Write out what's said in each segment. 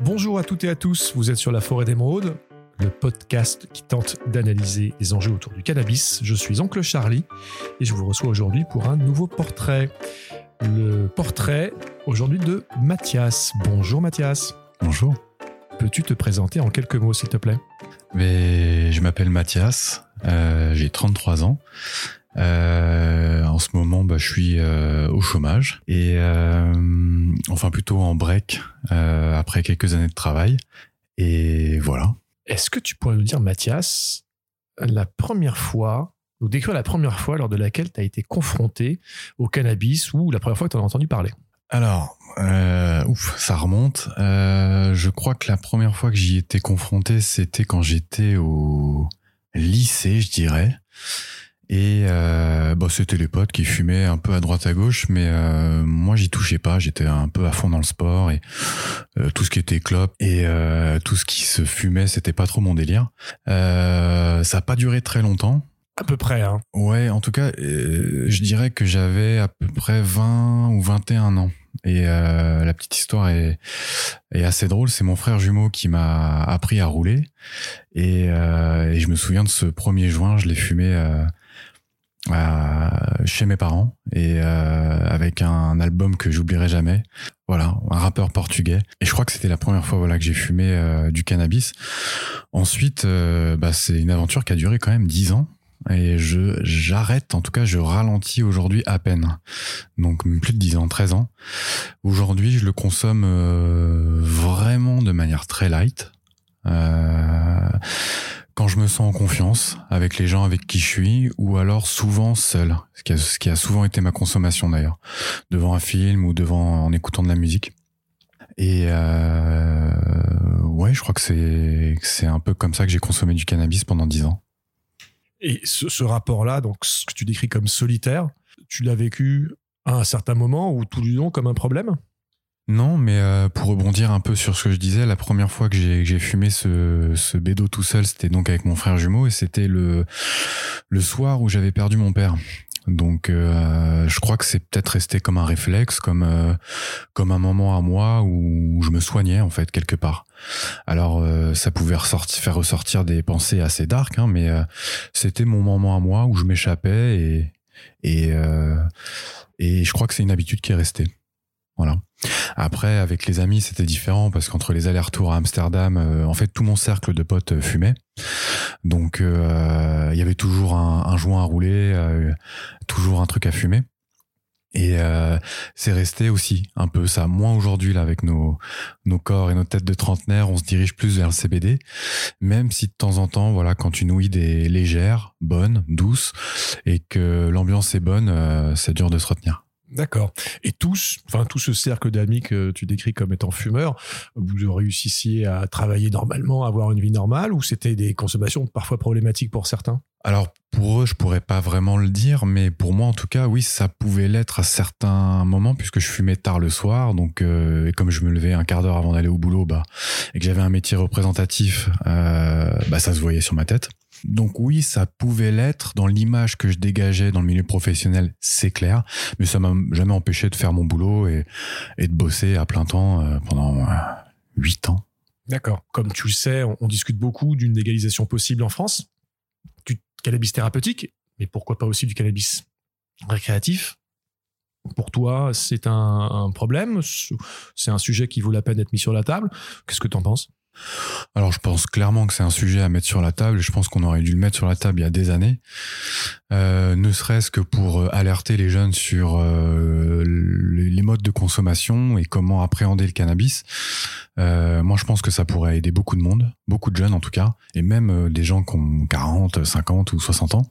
Bonjour à toutes et à tous, vous êtes sur La Forêt d'Émeraude, le podcast qui tente d'analyser les enjeux autour du cannabis. Je suis Oncle Charlie et je vous reçois aujourd'hui pour un nouveau portrait. Le portrait aujourd'hui de Mathias. Bonjour Mathias. Bonjour. Peux-tu te présenter en quelques mots s'il te plaît? Mais Je m'appelle Mathias, euh, j'ai 33 ans. Euh, en ce moment, bah, je suis euh, au chômage et enfin plutôt en break après quelques années de travail. Et voilà. Est-ce que tu pourrais nous dire, Mathias, la première fois, nous décrire la première fois lors de laquelle tu as été confronté au cannabis ou la première fois que tu en as entendu parler? Alors, euh, ouf, ça remonte. Euh, je crois que la première fois que j'y étais confronté, c'était quand j'étais au lycée, je dirais. Et euh, bah, c'était les potes qui fumaient un peu à droite à gauche, mais euh, moi j'y touchais pas. J'étais un peu à fond dans le sport et euh, tout ce qui était clope et euh, tout ce qui se fumait, c'était pas trop mon délire. Euh, ça a pas duré très longtemps. À peu près, hein. Ouais, en tout cas, euh, je dirais que j'avais à peu près 20 ou 21 ans. Et euh, la petite histoire est, assez drôle. C'est mon frère jumeau qui m'a appris à rouler. Et, euh, je me souviens de ce premier joint, je l'ai fumé euh, chez mes parents et avec un album que j'oublierai jamais. Voilà, un rappeur portugais. Et je crois que c'était la première fois voilà que j'ai fumé du cannabis. Ensuite, bah, c'est une aventure qui a duré quand même 10 ans. Et je j'arrête, en tout cas, je ralentis aujourd'hui à peine. Donc plus de 10 ans, 13 ans. Aujourd'hui, je le consomme euh, vraiment de manière très light. Euh, quand je me sens en confiance avec les gens avec qui je suis, ou alors souvent seul, ce qui a, souvent été ma consommation d'ailleurs, devant un film ou devant en écoutant de la musique. Et euh, ouais, je crois que c'est c'est un peu comme ça que j'ai consommé du cannabis pendant 10 ans. Et ce, rapport-là, donc ce que tu décris comme solitaire, tu l'as vécu à un certain moment ou tout du long comme un problème? Non, mais euh, pour rebondir un peu sur ce que je disais, la première fois que j'ai fumé ce, ce bédo tout seul, c'était donc avec mon frère jumeau et c'était le soir où j'avais perdu mon père. Donc, euh, je crois que c'est peut-être resté comme un réflexe, comme euh, comme un moment à moi où je me soignais en fait quelque part. Alors, euh, ça pouvait ressortir, faire ressortir des pensées assez dark, hein, mais euh, c'était mon moment à moi où je m'échappais et et euh, et je crois que c'est une habitude qui est restée. Voilà. Après, avec les amis, c'était différent parce qu'entre les allers-retours à Amsterdam, euh, en fait, tout mon cercle de potes fumait. Donc, euh, il y avait toujours un, joint à rouler, euh, toujours un truc à fumer. Et euh, c'est resté aussi un peu ça. Moins aujourd'hui, là, avec nos, nos corps et nos têtes de trentenaire, on se dirige plus vers le CBD. Même si de temps en temps, voilà, quand une weed est légère, bonne, douce, et que l'ambiance est bonne, euh, c'est dur de se retenir. D'accord. Et tous, enfin tout ce cercle d'amis que tu décris comme étant fumeurs, vous réussissiez à travailler normalement, avoir une vie normale, ou c'était des consommations parfois problématiques pour certains? Alors pour eux, je pourrais pas vraiment le dire, mais pour moi en tout cas, oui, ça pouvait l'être à certains moments puisque je fumais tard le soir, donc euh, comme je me levais un quart d'heure avant d'aller au boulot, bah et que j'avais un métier représentatif, euh, bah ça se voyait sur ma tête. Donc oui, ça pouvait l'être. Dans l'image que je dégageais dans le milieu professionnel, c'est clair, mais ça m'a jamais empêché de faire mon boulot et, de bosser à plein temps euh, pendant euh, huit ans. D'accord. Comme tu le sais, on, on discute beaucoup d'une légalisation possible en France, du cannabis thérapeutique, mais pourquoi pas aussi du cannabis récréatif? Pour toi, c'est un, un problème? C'est un sujet qui vaut la peine d'être mis sur la table. Qu'est-ce que tu en penses? Alors je pense clairement que c'est un sujet à mettre sur la table. Je pense qu'on aurait dû le mettre sur la table il y a des années, Euh, ne serait-ce que pour euh, alerter les jeunes sur euh, les modes de consommation et comment appréhender le cannabis. Moi, je pense que ça pourrait aider beaucoup de monde, beaucoup de jeunes en tout cas, et même des gens qui ont 40, 50 ou 60 ans.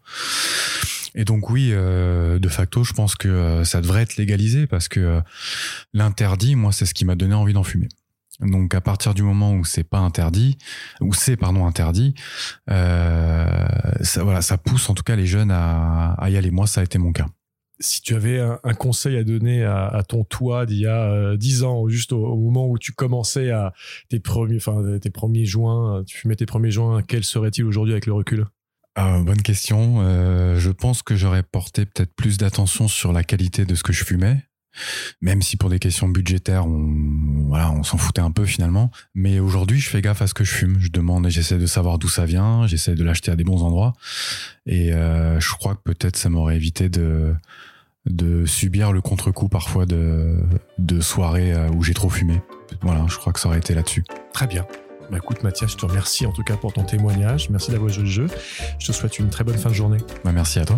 Et donc oui, de facto, je pense que ça devrait être légalisé parce que l'interdit, moi, c'est ce qui m'a donné envie d'en fumer. Donc à partir du moment où c'est pas interdit, où c'est pardon interdit, euh, ça voilà, ça pousse en tout cas les jeunes à, à y aller. Moi, ça a été mon cas. Si tu avais un, un conseil à donner à, à ton toi d'il y a euh, 10 ans, juste au, au moment où tu commençais à tes premiers, enfin tes premiers joints, tu fumais tes premiers joints, quel serait-il aujourd'hui avec le recul? Ah, bonne question. Euh, je pense que j'aurais porté peut-être plus d'attention sur la qualité de ce que je fumais, même si pour des questions budgétaires, on, voilà, on s'en foutait un peu finalement. Mais aujourd'hui, je fais gaffe à ce que je fume. Je demande et j'essaie de savoir d'où ça vient. J'essaie de l'acheter à des bons endroits. Et euh, je crois que peut-être ça m'aurait évité de de subir le contre-coup parfois de, de soirées euh, où j'ai trop fumé. Voilà, je crois que ça aurait été là-dessus. Très bien. Bah écoute Mathias, je te remercie en tout cas pour ton témoignage. Merci d'avoir joué le jeu. Je te souhaite une très bonne fin de journée. Bah, merci à toi.